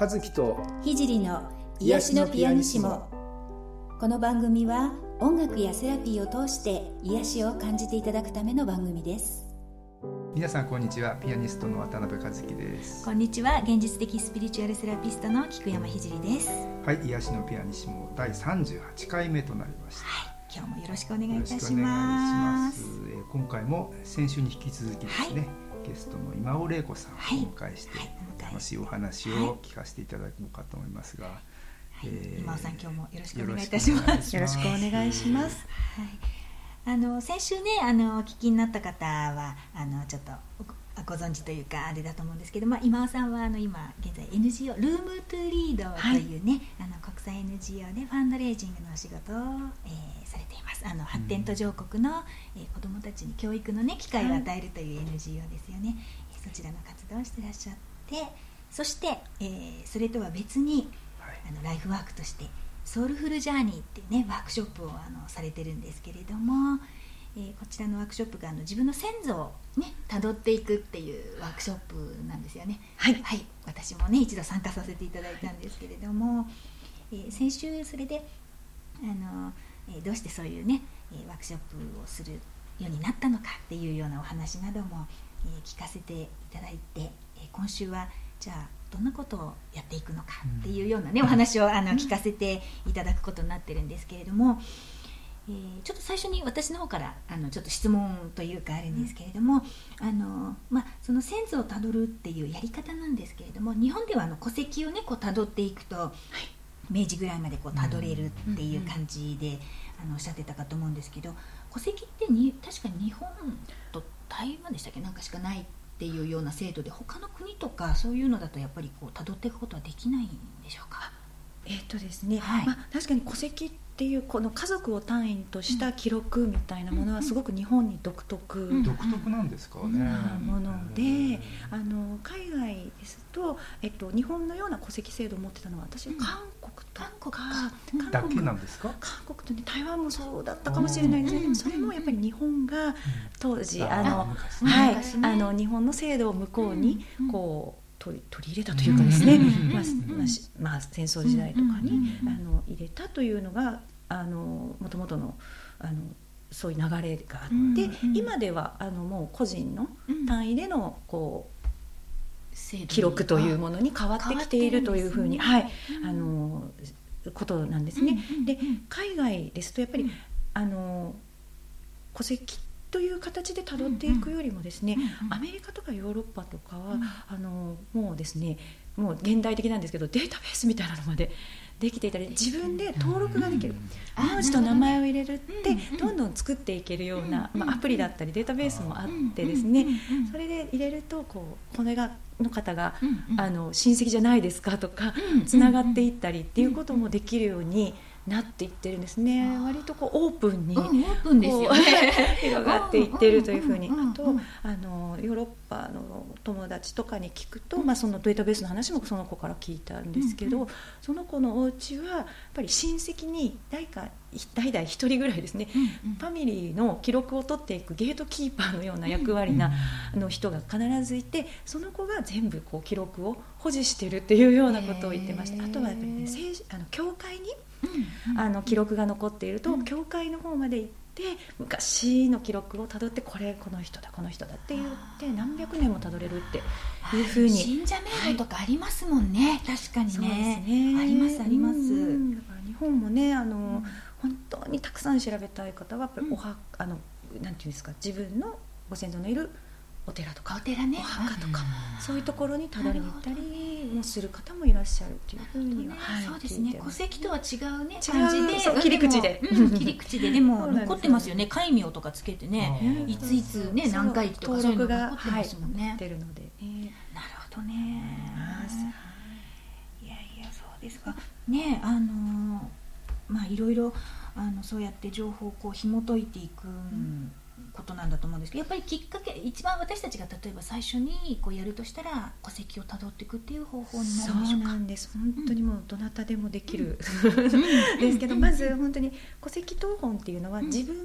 和樹と聖の癒しのピアニシモ。この番組は音楽やセラピーを通して癒しを感じていただくための番組です。皆さんこんにちは。ピアニストの渡辺和樹です。こんにちは。現実的スピリチュアルセラピストの菊山聖です。はい癒しのピアニシモ。第38回目となりました、はい、今日もよろしくお願いいたします。ます。えー、今回も先週に引き続きですね、はい。ゲストの今尾玲子さんをお迎えして、楽しいお話を聞かせていただこうかと思いますが、はい。えー、今尾さん今日もよろしくお願いいたします。よろしくお願いします、はい、あの先週ねあのお聞きになった方はあのちょっとご存知というかあれだと思うんですけど、まあ、今尾さんはあの今現在 NGO ルームトゥリードというね、はい、あの国際 NGO でファンドレイジングのお仕事を、えー、されています。あの発展途上国の、えー、子どもたちに教育の、ね、機会を与えるという NGO ですよね、はい、そちらの活動をしてらっしゃってそして、えー、それとは別に、はい、あのライフワークとしてソウルフルジャーニーっていうねワークショップをあのされてるんですけれども、えー、こちらのワークショップがあの自分の先祖をね辿っていくっていうワークショップなんですよね。はい、はい、私もね一度参加させていただいたんですけれども、えー、先週それであのえどうしてそういうね、えワークショップをするようになったのかっていうようなお話なども、え聞かせていただいて、え今週はじゃあどんなことをやっていくのかっていうようなね、お話をあの聞かせていただくことになってるんですけれども、えー、ちょっと最初に私の方からあのちょっと質問というかあるんですけれども、あのまあ、その先祖をたどるっていうやり方なんですけれども日本ではあの戸籍をねこうたどっていくと、はい。明治ぐらいまでこうたどれるっていう感じで、あのおっしゃってたかと思うんですけど戸籍ってに確かに日本と台湾でしたっけ？なんかしかないっていうような制度で他の国とかそういうのだとやっぱりこう辿っていくことはできないんでしょうか？えー、っとですね、はい、まあ、確かに戸籍ってっていうこの家族を単位とした記録みたいなものはすごく日本に独特、独特なんですかね。もので、あの海外ですと、えっと日本のような戸籍制度を持ってたのは私韓国とか、だけなんですか？韓国とね台湾もそうだったかもしれないですけど、それもやっぱり日本が当時あのはいあの日本の制度を向こうにこう取り取り入れたというかですね、まあまあ、戦争時代とかに、あの入れたというのがあのもともとのあのそういう流れがあって、今ではあのもう個人の単位でのこう、記録というものに変わってきているというふうに、はい、あのことなんですね。で海外ですとやっぱり、あの戸籍という形でたどっていくよりもですね、アメリカとかヨーロッパとかは、あのもうですねもう現代的なんですけどデータベースみたいなのまで できていたり自分で登録ができる。名字と名前を入れるってど。んどん作っていけるような、まあ、アプリだったりデータベースもあってですねそれで入れるとこうこれがの方が、あの親戚じゃないですかとかつながっていったりっていうこともできるように。なっていってるんですね。割とこうオープンに、うん、オープンですよ、ね、広がっていってるというふうに、あとあのヨーロッパの友達とかに聞くと、まあ、そのデータベースの話もその子から聞いたんですけど、その子のお家はやっぱり親戚に誰か代々一人ぐらいですね、うんうん、ファミリーの記録を取っていくゲートキーパーのような役割な、あの人が必ずいてその子が全部こう記録を保持してるっていうようなことを言ってました。あとはやっぱり、ね、あの教会にあの記録が残っていると、教会の方まで行って昔の記録をたどってこれこの人だこの人だって言って何百年もたどれるっていうふうに。信者名簿とかありますもんね、はい、確かにね、ね、ありますあります、だから日本もねあの、本当にたくさん調べたい方はやっぱりおは、あのなんていうんですか自分のご先祖のいるお寺とかお寺、ね、お墓とか、そういうところにたどりに行ったりもする方もいらっしゃるというふうには、ね。はい、そうですね。戸籍とは違うね感じで。切り口で、切り口で。でも 残ってますよね。戒名とかつけてね。いついつね何回とか登録が残ってますもんね、てるので、なるほどね。い。やいやそうですか。ねあのまあいろいろあのそうやって情報をこう紐解いていく、うんことなんだと思うんですけどやっぱりきっかけ一番私たちが例えば最初にこうやるとしたら戸籍をたどっていくっていう方法になるんでしょうか？そうなんです。本当にもうどなたでもできる、うん、ですけどまず本当に戸籍謄本っていうのは自分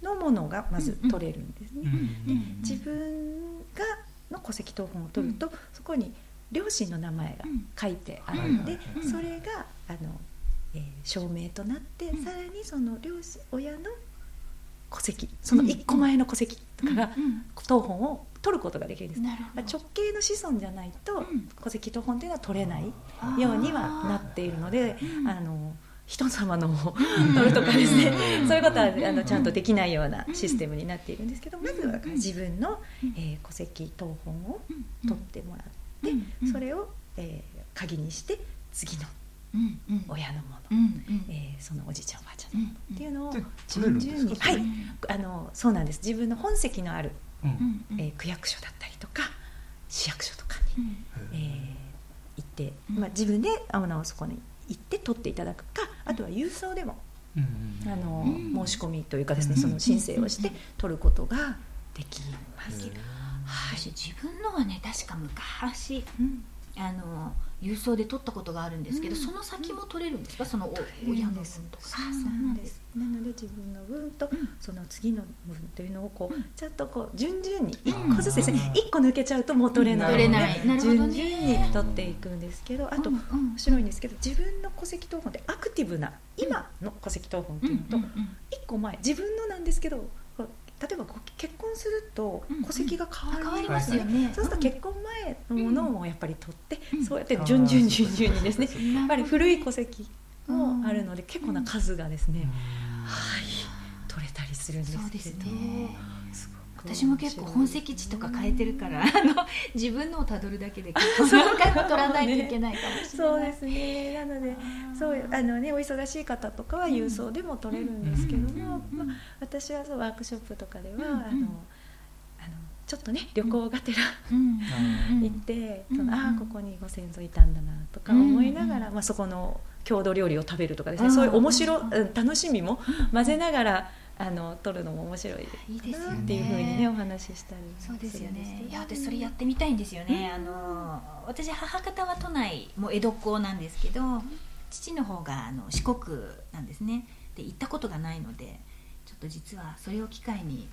のものがまず取れるんですね。で自分がの戸籍謄本を取ると、そこに両親の名前が書いてあるので、それがあの、えー、証明となって、さらにその両親親の戸籍その1個前の戸籍とかが謄本を取ることができるんです、直系の子孫じゃないと戸籍謄本というのは取れないようにはなっているのであの人様のを取るとかですね。そういうことはあのちゃんとできないようなシステムになっているんですけどまずは自分の、えー、戸籍謄本を取ってもらってそれを、えー、鍵にして次の親のもの、えー、そのおじいちゃんおばあちゃんの。ものっていうのを順々に、は。い。あのそうなんです。自分の本籍のある、えー、区役所だったりとか市役所とかに、えー、行って、まあ、自分であのそこに行って取っていただくかあとは郵送でも、あの申し込みというかですねその申請をして取ることができます。はい、自分のはね確か昔、あの郵送で取ったことがあるんですけど、うん、その先も取れるんですか、その親の分とか。そうなんです。なので自分の分と、その次の分というのをこう、ちゃんとこう順々に1個ずつですね、1個抜けちゃうともう取れない取れない。順々に取っていくんですけどあと、面白いんですけど自分の戸籍謄本でアクティブな今の戸籍謄本というのと、1個前自分のなんですけど例えば結婚すると戸籍が変わりますよね、そうすると結婚前のものもやっぱり取って、そうやって順々順々にですね。やっぱり古い戸籍もあるので結構な数がですね、はい取れたりするんですけど。私も結構本籍地とか変えてるからあの自分のをたどるだけで結構何回も取らないといけないかもしれない、そうですね。なのでそうあのねお忙しい方とかは郵送でも取れるんですけども、まあ、私はそうワークショップとかでは、あのあのちょっとね旅行がてら、行って、そのああここにご先祖いたんだなとか思いながら、まあ、そこの郷土料理を食べるとかですね、そういう面白、楽しみも混ぜながらあの撮るのも面白いなっていうふうにねお話ししたりそうですよね。いや私それやってみたいんですよね、あの私母方は都内も江戸っ子なんですけど父の方があの四国なんですね。で行ったことがないのでちょっと実はそれを機会に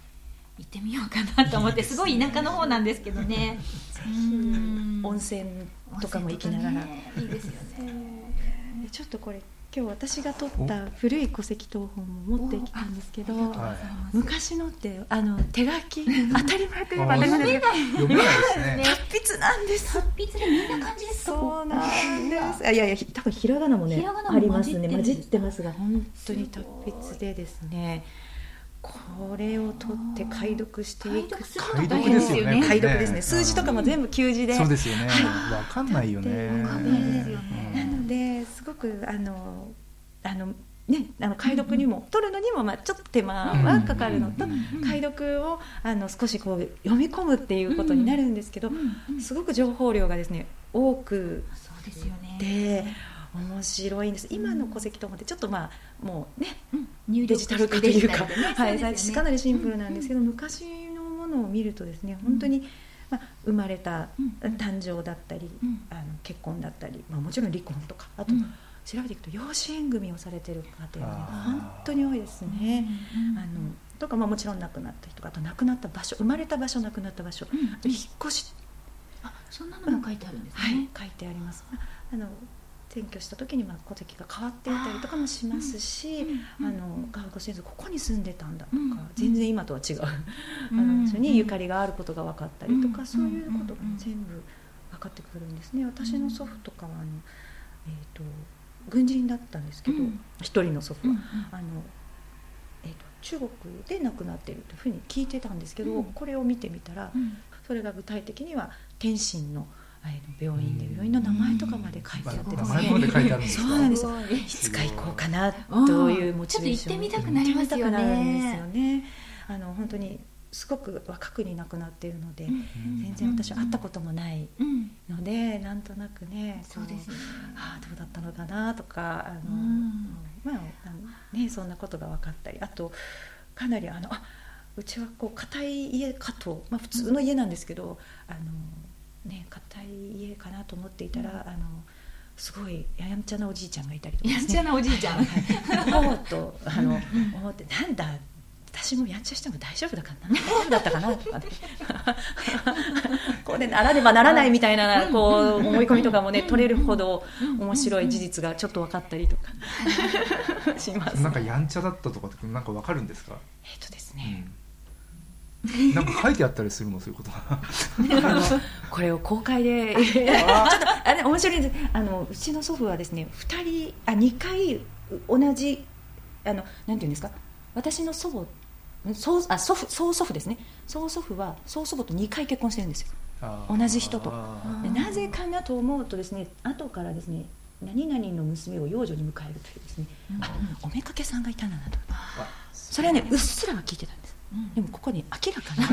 行ってみようかなと思ってすごい田舎の方なんですけどね。温泉とかも行きながら、ね、いいですよね。ちょっとこれ今日私が撮った古い戸籍謄本も持ってきたんですけど、昔のってあの手書き？当たり前といえば当たり前ですけど達筆なんです。達筆でみんな感じですそうなんです。いやいや多分ひらがなもねありますね。混じってますが。本当に達筆でですねこれを取って解読していく解読ですよね。解読ですね。数字とかも全部旧字で。そうですよね。わかんないよね。なのです。ごくあのあのね、あの解読にも、取るのにもまあちょっと手間はかかるのと、解読をあの少しこう読み込むっていうことになるんですけど、すごく情報量がですね多くで面白いんです。今の戸籍と思ってちょっとまあもうね、デジタル化というか、はい、かなりシンプルなんですけど、昔のものを見るとですね本当に、まあ、生まれた、誕生だったり、あの結婚だったり、まあ、もちろん離婚とかあと、調べていくと養子縁組をされてる方がね本当に多いですね。あのとか、まあ、もちろん亡くなった人あと亡くなった場所生まれた場所亡くなった場所、あと引っ越し。あそんなのも書いてあるんですね、はい、書いてあります。あの転居した時にまあ戸籍が変わっていたりとかもしますし、あのご先祖ここに住んでたんだとか、全然今とは違う、あの場所にゆかりがあることが分かったりとか、そういうことが全部分かってくるんですね。私の祖父とかはあの、えーと軍人だったんですけど一、人の祖父は、あのえーと、中国で亡くなっているというふうに聞いてたんですけど、これを見てみたら、それが具体的には天津の病院で病院の名前とかまで書いてあって。ですね、そうなんです。い。つか行こうかなというモチベーションちょっと行ってみたくなりますよね。あの本当にすごく若くに亡くなっているので、全然私は会ったこともないので、なんとなくねそうですね。ああどうだったのかなとかあの、まあね、そんなことが分かったりあとかなりあのあうちはこう硬い家かと、まあ、普通の家なんですけど、あのね硬い家かなと思っていたら、あのすごいやんちゃなおじいちゃんがいたりとか、ね、やんちゃなおじいちゃん。おおとあの思ってなんだ私もやんちゃしても大丈夫だからな大丈夫だったかな。とかねこうでならねばならないみたいなこう思い込みとかもね取れるほど面白い事実がちょっと分かったりとか。します。なんかやんちゃだったとかってなんか分かるんですか？えっとですね、うん、なんか書いてあったりするの？そういうこと。これを公開で。ちょっとあれ面白いんです。あのうちの祖父はですね2人あ2回同じあのなんていうんですか？私の祖母曽あ祖父曽祖父ですね。曽祖父は曽祖母と2回結婚してるんですよ。同じ人と。なぜかなと思うとですね後からですね何々の娘を養女に迎えるというですね、うん、あおめかけさんがいたんだなと。それはねうっすらは聞いてたんです、うん、でもここに明らかな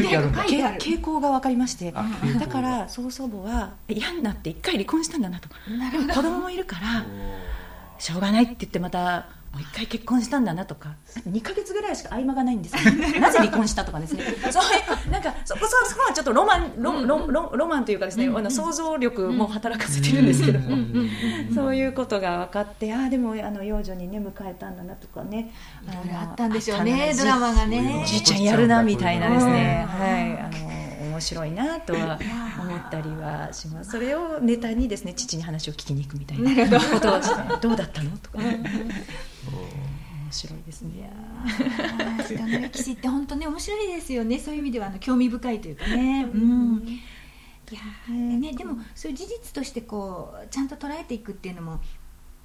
傾向が分かりましてだから曽祖母は嫌になって一回離婚したんだなと。子供もいるからしょうがないって言ってまたもう一回結婚したんだなとか2か月ぐらいしか合間がないんです なぜ離婚したとかですね。そうなんかそこそこはちょっとロマンロロロロマンというかですね、あの想像力も働かせてるんですけども、そういうことが分かってああでもあの幼女にね迎えたんだなとかね。あったんでしょうねドラマがね。じいちゃんやるなみたいなですね。はいあの面白いなとは 思ったりはしますそれをネタにですね父に話を聞きに行くみたいなことをしてどうだったのとか。面白いですね。時間の歴史って本当ね面白いですよね。そういう意味ではあの興味深いというかね。うん。いやねでもそういう事実としてこうちゃんと捉えていくっていうのも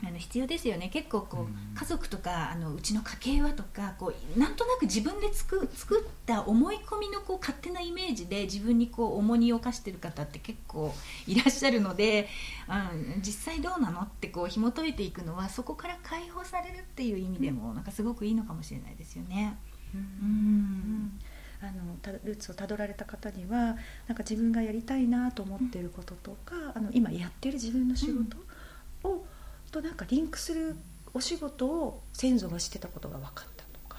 あの必要ですよね。結構こう、家族とかあのうちの家系はとかこうなんとなく自分で作作った思い込みのこう勝手なイメージで自分にこう重荷を課してる方って結構いらっしゃるので、うん、実際どうなのってこう紐解いていくのはそこから解放されるっていう意味でも、なんかすごくいいのかもしれないですよね。うん、うん。あのルーツをたどられた方にはなんか自分がやりたいなと思っていることとか、あの今やってる自分の仕事を、となんかリンクするお仕事を先祖がしてたことが分かったとか。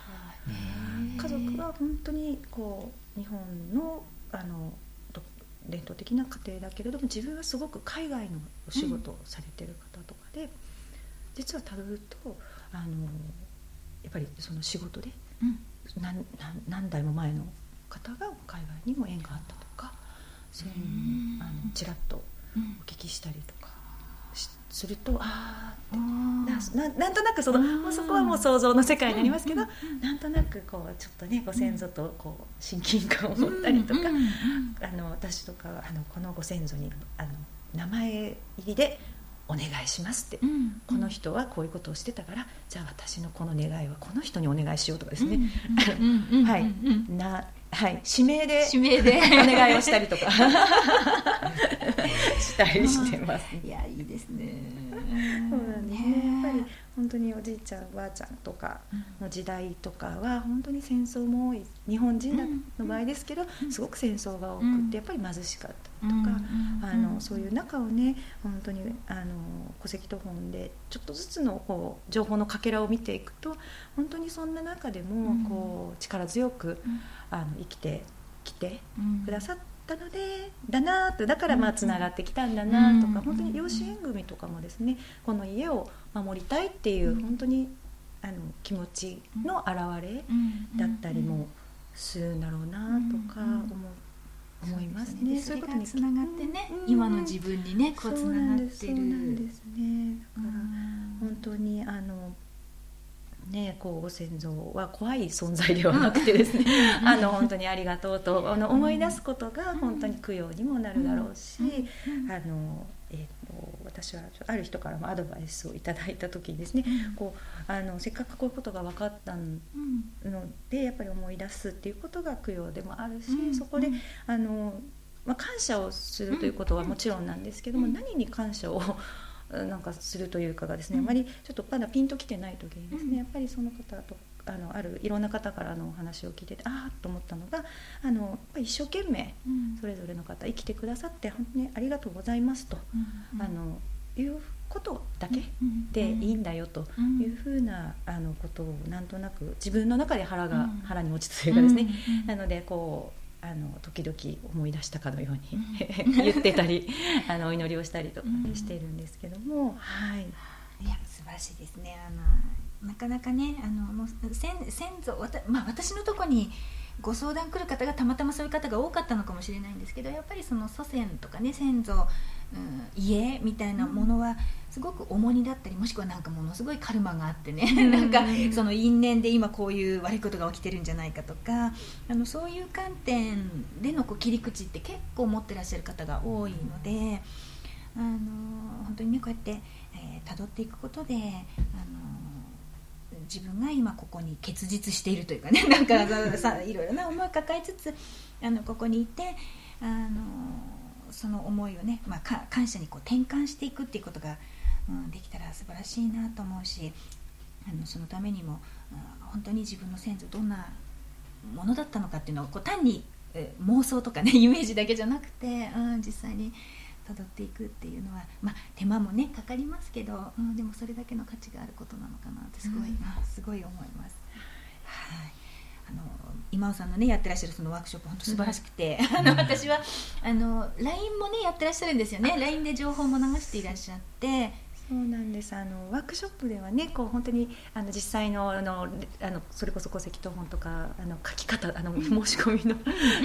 家族は本当にこう日本のあの伝統的な家庭だけれども自分はすごく海外のお仕事をされてる方とかで、うん、実はたどるとあのやっぱりその仕事で、うん、何何代も前の方が海外にも縁があったとかそういうのをあのちらっとお聞きしたりとかするとああななんとなくそのもうそこはもう想像の世界になりますけど、なんとなくこうちょっとねご先祖とこう親近感を持ったりとか、あの私とかあのこのご先祖にあの名前入りでお願いしますって、うん、この人はこういうことをしてたからじゃあ私のこの願いはこの人にお願いしようとかですね、はい。なはい。指名で指名で。お願いをしたりとか。したりしてます、いやいいですね。そうなんですね。やっぱり本当におじいちゃんおばあちゃんとかの時代とかは本当に戦争も多い日本人の場合ですけどすごく戦争が多くてやっぱり貧しかったとかあのそういう中をね本当にあの戸籍謄本でちょっとずつのこう情報のかけらを見ていくと本当にそんな中でもこう力強くあの生きてきてくださってったのでだなとだからまあつながってきたんだなとか、本当に養子縁組とかもですねこの家を守りたいっていう本当にあの気持ちの表れだったりもするんだろうなとか思思いますね。そういうことにつながってね、今の自分にねこうつながってる。そうなんですね。だから本当にあのね、こうご先祖は怖い存在ではなくてですね あの本当にありがとうとあの思い出すことが本当に供養にもなるだろうし、あのえーと、私はある人からもアドバイスをいただいた時にですね、こうあのせっかくこういうことが分かったのでやっぱり思い出すっていうことが供養でもあるし、そこであの、まあ、感謝をするということはもちろんなんですけども、何に感謝をなんかするというかがですね、あまりちょっとまだピンときてない時にですね、やっぱりその方とあのあるいろんな方からのお話を聞いててああと思ったのがあの一生懸命それぞれの方生きてくださって本当にありがとうございますと、あのいうことだけでいいんだよというふうなあのことをなんとなく自分の中で腹が、腹に落ち着というかですね、なのでこうあの時々思い出したかのように 言ってたり あのお祈りをしたりとかしてるんですけども、はい。いや素晴らしいですね。あのなかなかねあのもう先先祖わた、まあ、私のとこにご相談来る方がたまたまそういう方が多かったのかもしれないんですけどやっぱりその祖先とかね先祖、うん、家みたいなものはすごく重荷だったりもしくはなんかものすごいカルマがあってね、うん、なんかその因縁で今こういう悪いことが起きてるんじゃないかとかあのそういう観点でのこう切り口って結構持ってらっしゃる方が多いのであの本当にねこうやって。えー、辿っていくことで、あの自分が今ここに結実しているというかね なんかさ いろいろな思いを抱えつつあのここにいて、あのその思いをね、まあ、感謝にこう転換していくっていうことが、うん、できたら素晴らしいなと思うしあのそのためにも、うん、本当に自分の先祖どんなものだったのかっていうのをこう単に、え妄想とかね イメージだけじゃなくて、うん、実際に辿っていくっていうのは、まあ、手間もねかかりますけど、うん、でもそれだけの価値があることなのかなってすごい、うん、すごい思います。はい。あの今尾さんのねやってらっしゃるそのワークショップ本当素晴らしくて、うん、あの私はあの LINE もねやってらっしゃるんですよね。LINE で情報も流していらっしゃってそうなんです。あのワークショップではねこう本当にあの実際のあのあのそれこそ戸籍謄本とかあの書き方あの申し込みの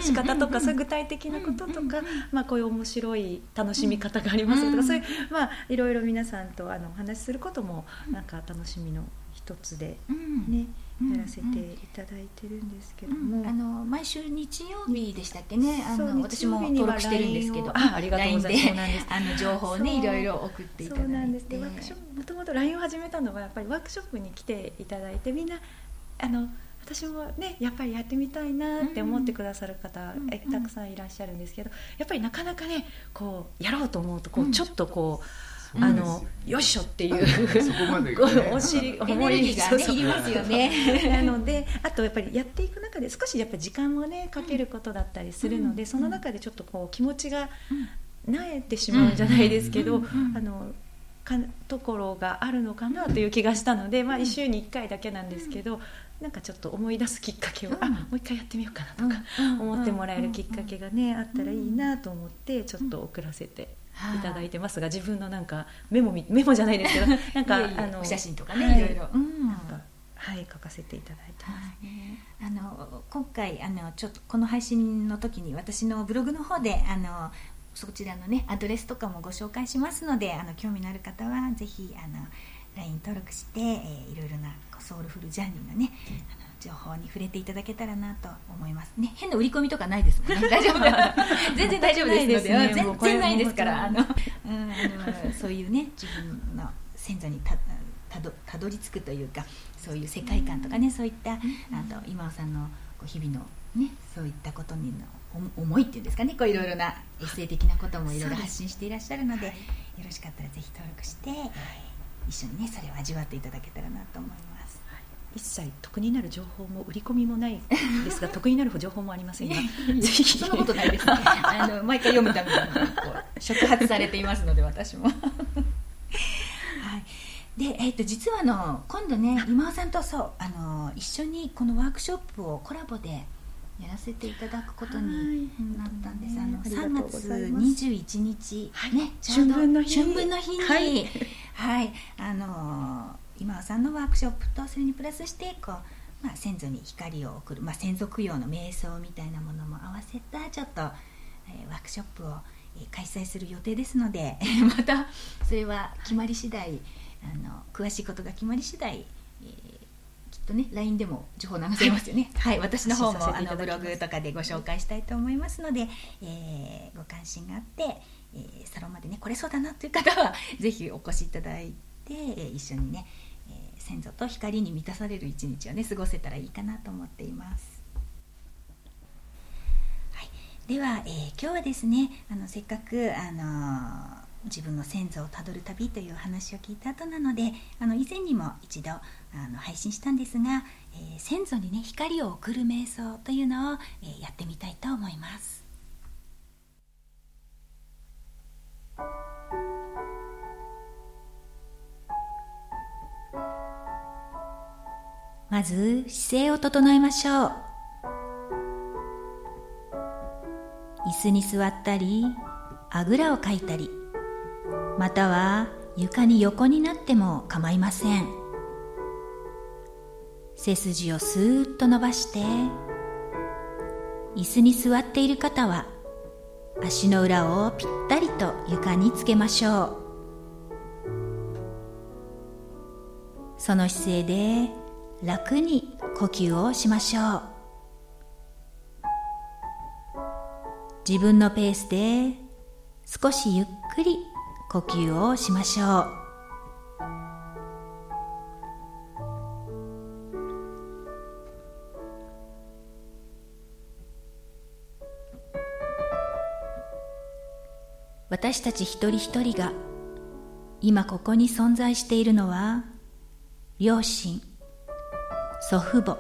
仕方とかそういう具体的なこととか、まあ、こういう面白い楽しみ方がありますとか、そういうまあいろいろ皆さんとあのお話しすることもなんか楽しみの一つでね。やらせていただいてるんですけども、うん、あの毎週日曜日でしたっけね？あの私も登録してるんですけど。あありがとうございます。あの情報をねいろいろ送っていただいて。そうなんです。でワークショップもともと LINE を始めたのはやっぱりワークショップに来ていただいてみんなあの私もねやっぱりやってみたいなって思ってくださる方、うん、たくさんいらっしゃるんですけどやっぱりなかなかねこうやろうと思うとこう、ちょっとこう。あのよいしょっていう。そこまで、お尻重いが、ね、いりますよね。なのであとやっぱりやっていく中で少しやっぱり時間もねかけることだったりするので、その中でちょっとこう気持ちがなえてしまうんじゃないですけど、あのかところがあるのかなという気がしたので、まあ、1週に1回だけなんですけど、なんかちょっと思い出すきっかけを、あもう一回やってみようかなとか思ってもらえるきっかけがねあったらいいなと思ってちょっと送らせていただいてますが、自分のなんかメモ メモじゃないですけどなんかあの写真とかね、はい、いろいろ、うん、なんかはい書かせていただいてます、ね、あの今回あのちょっとこの配信の時に私のブログの方であのそちらのねアドレスとかもご紹介しますのであの興味のある方はぜひあの LINE 登録して、えー、いろいろなソウルフルジャーニーのね、あの情報に触れていただけたらなと思います。ね変な売り込みとかないですもんね。大丈夫 全然大丈夫ですので、ね、全然ないですからあの、うん、あのそういうね自分の先祖にたたどたどり着くというかそういう世界観とかね、そういった、あと今尾さんのこう日々のねそういったことにの思いっていうんですかね。こういろいろなエッセイ的なこともいろいろ発信していらっしゃるので、よろしかったらぜひ登録して、一緒にねそれを味わっていただけたらなと思います。一切得になる情報も売り込みもないですが 得になる情報もありませんがぜひ。そんなことないです、ね、あの毎回読むためにこう触発されていますので私も。はい。でえーと、実はあの今度ね今尾さんとそうあの一緒にこのワークショップをコラボでやらせていただくことになったんです、はい、あの3月21日、はい、ね春分の日春分の日に、はい、はい、あの今さんのワークショップとそれにプラスしてこう、まあ、先祖に光を送る、まあ、先祖供養の瞑想みたいなものも合わせたちょっと、えー、ワークショップを、えー、開催する予定ですので またそれは決まり次第あの詳しいことが決まり次第、えー、きっとね LINE でも情報流せますよね。はい。私の方もあのブログとかでご紹介したいと思いますので、えー、ご関心があって、えー、サロンまでね来れそうだなという方は ぜひお越しいただいて、え一緒にね先祖と光に満たされる一日をね過ごせたらいいかなと思っています。はい、では、えー、今日はですねあのせっかく、あの、自分の先祖をたどる旅という話を聞いた後なのであの以前にも一度あの配信したんですが、えー、先祖にね光を送る瞑想というのを、えー、やってみたいと思います。まず姿勢を整えましょう。椅子に座ったりあぐらをかいたりまたは床に横になっても構いません。背筋をスーッと伸ばして椅子に座っている方は足の裏をぴったりと床につけましょう。その姿勢で楽に呼吸をしましょう。自分のペースで少しゆっくり呼吸をしましょう。私たち一人一人が今ここに存在しているのは両親祖父母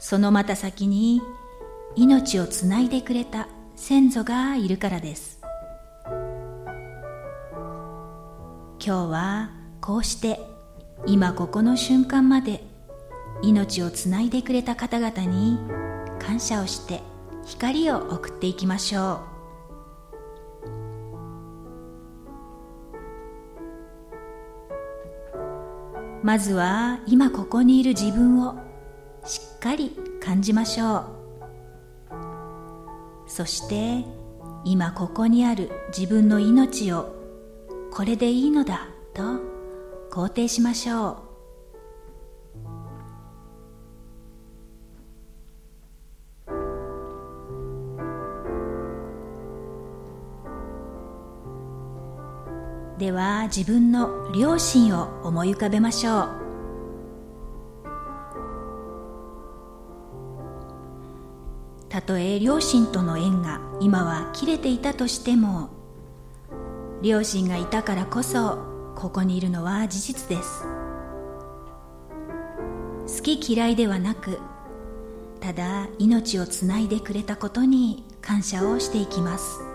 そのまた先に命をつないでくれた先祖がいるからです。今日はこうして今ここの瞬間まで命をつないでくれた方々に感謝をして光を送っていきましょう。まずは今ここにいる自分をしっかり感じましょう。そして今ここにある自分の命をこれでいいのだと肯定しましょう。では自分の両親を思い浮かべましょう。たとえ両親との縁が今は切れていたとしても両親がいたからこそここにいるのは事実です。好き嫌いではなくただ命をつないでくれたことに感謝をしていきます。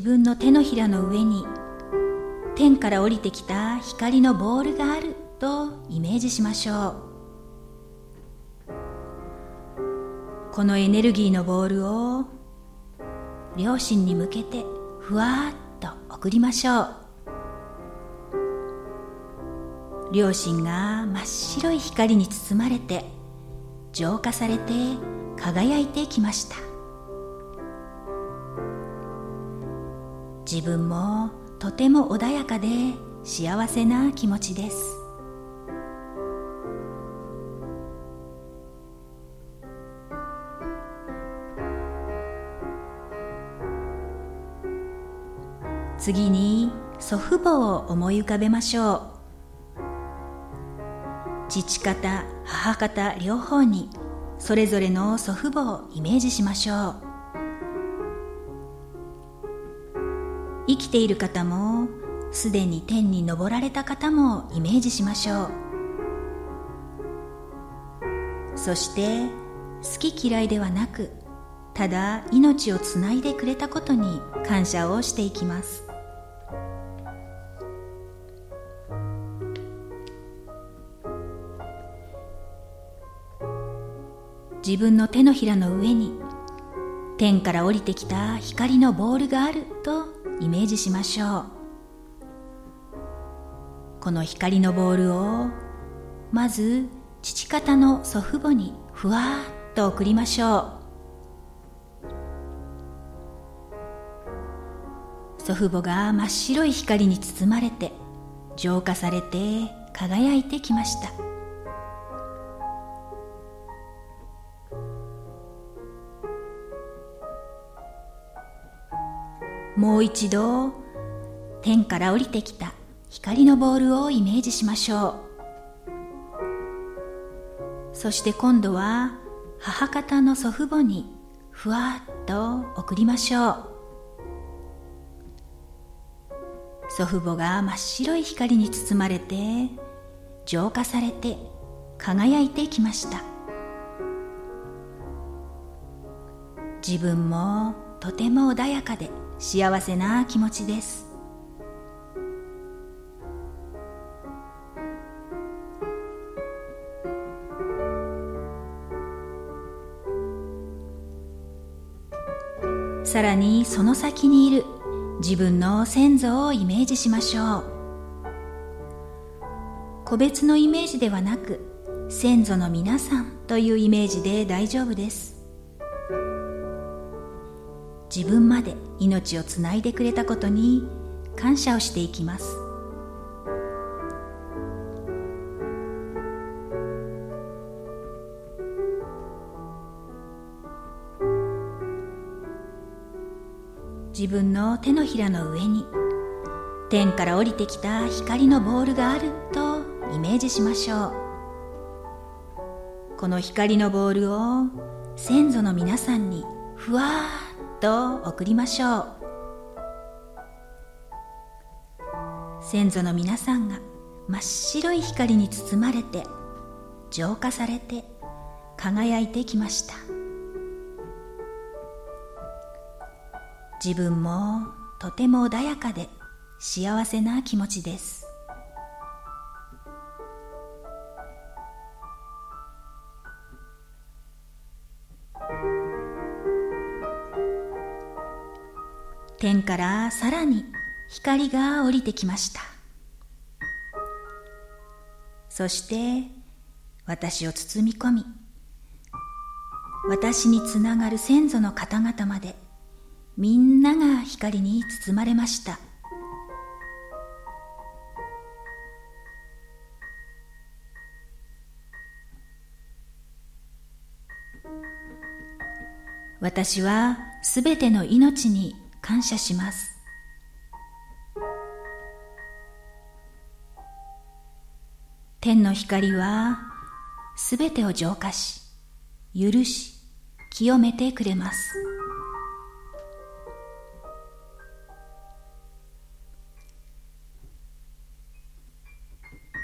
自分の手のひらの上に天から降りてきた光のボールがあるとイメージしましょう。このエネルギーのボールを両親に向けてふわっと送りましょう。両親が真っ白い光に包まれて浄化されて輝いてきました。自分もとても穏やかで幸せな気持ちです。次に祖父母を思い浮かべましょう。父方母方両方にそれぞれの祖父母をイメージしましょう。きている方もすでに天に昇られた方もイメージしましょう。そして好き嫌いではなくただ命をつないでくれたことに感謝をしていきます。自分の手のひらの上に天から降りてきた光のボールがあるとイメージしましょう。この光のボールをまず父方の祖父母にふわっと送りましょう。祖父母が真っ白い光に包まれて浄化されて輝いてきました。もう一度天から降りてきた光のボールをイメージしましょう。そして今度は母方の祖父母にふわっと送りましょう。祖父母が真っ白い光に包まれて浄化されて輝いてきました。自分もとても穏やかで幸せな気持ちです。さらにその先にいる自分の先祖をイメージしましょう。個別のイメージではなく先祖の皆さんというイメージで大丈夫です。自分まで命をつないでくれたことに感謝をしていきます。自分の手のひらの上に天から降りてきた光のボールがあるとイメージしましょう。この光のボールを先祖の皆さんにふわーっと送りましょう。先祖の皆さんが真っ白い光に包まれて浄化されて輝いてきました。自分もとても穏やかで幸せな気持ちです。天からさらに光が降りてきました。そして私を包み込み私につながる先祖の方々までみんなが光に包まれました。私はすべての命に感謝します。天の光はすべてを浄化し許し清めてくれます。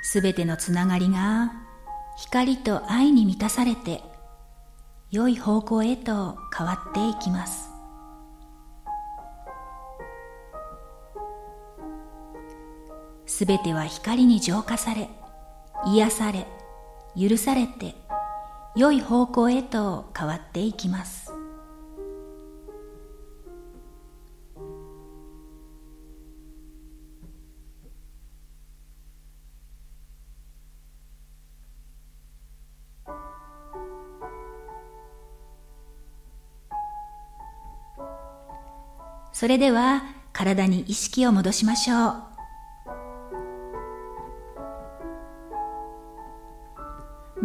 すべてのつながりが光と愛に満たされて良い方向へと変わっていきます。すべては光に浄化され癒され許されて良い方向へと変わっていきますそれでは体に意識を戻しましょう。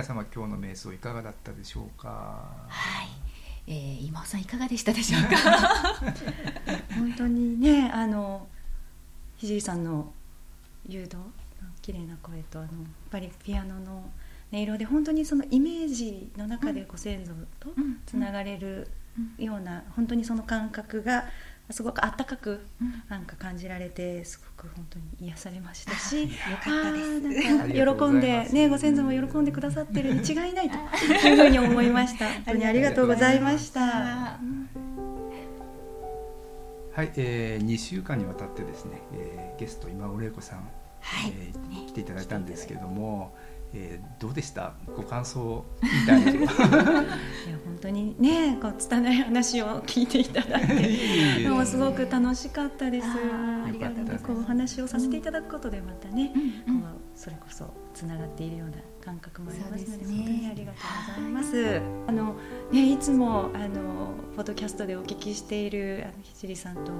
皆様今日の瞑想いかがだったでしょうか？はい。えー、今尾さんいかがでしたでしょうか？本当にねあの聖さんの誘導綺麗な声とあのやっぱりピアノの音色で本当にそのイメージの中でご先祖とつながれるような、本当にその感覚がすごくあったかくなんか感じられてすごく本当に癒されましたし、よかったです。喜んでねご先祖も喜んでくださってるに違いないというふうに思いました。本当にありがとうございました。はい、えー、2週間にわたってですね、えー、ゲスト今尾玲子さん、はい、えー、来ていただいたんですけれども、えー、どうでした？ご感想みたいな。いや本当にねこう拙い話を聞いていただいて。もすごく楽しかったです。ありがとうこうお話をさせていただくことでまたね、うん、こうそれこそつながっているような感覚もありますので、ね、本当にありがとうございます。あのねいつもあのポッドキャストでお聞きしているあのひじりさんと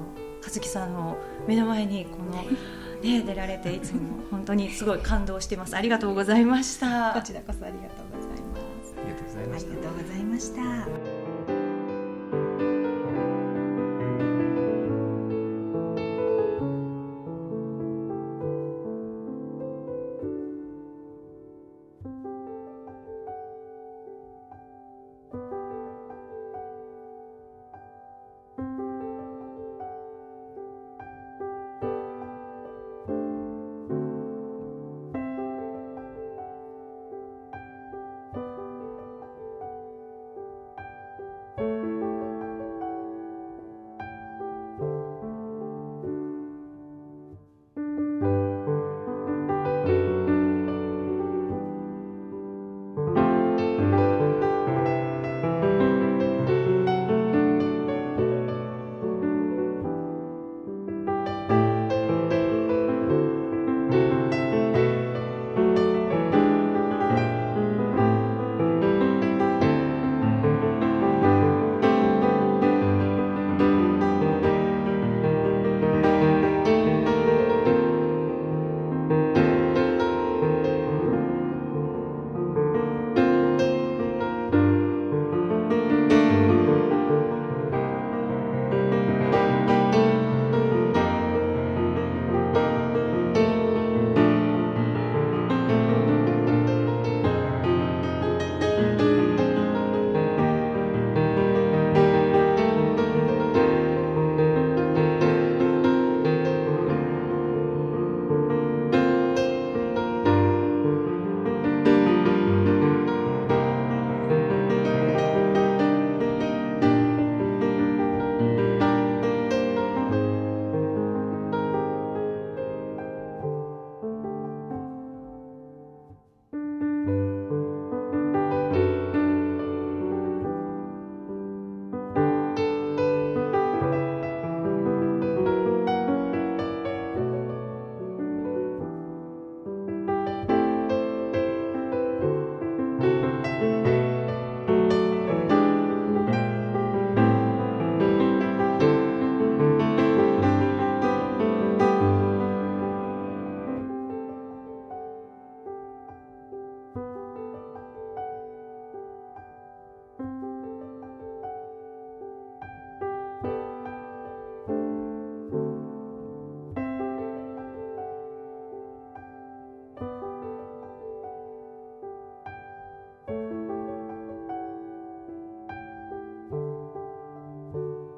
和樹さんを目の前にこの。ね、出られていつも本当にすごい感動してます。ありがとうございました。こちらこそありがとうございます。ありがとうございました。ありがとうございました。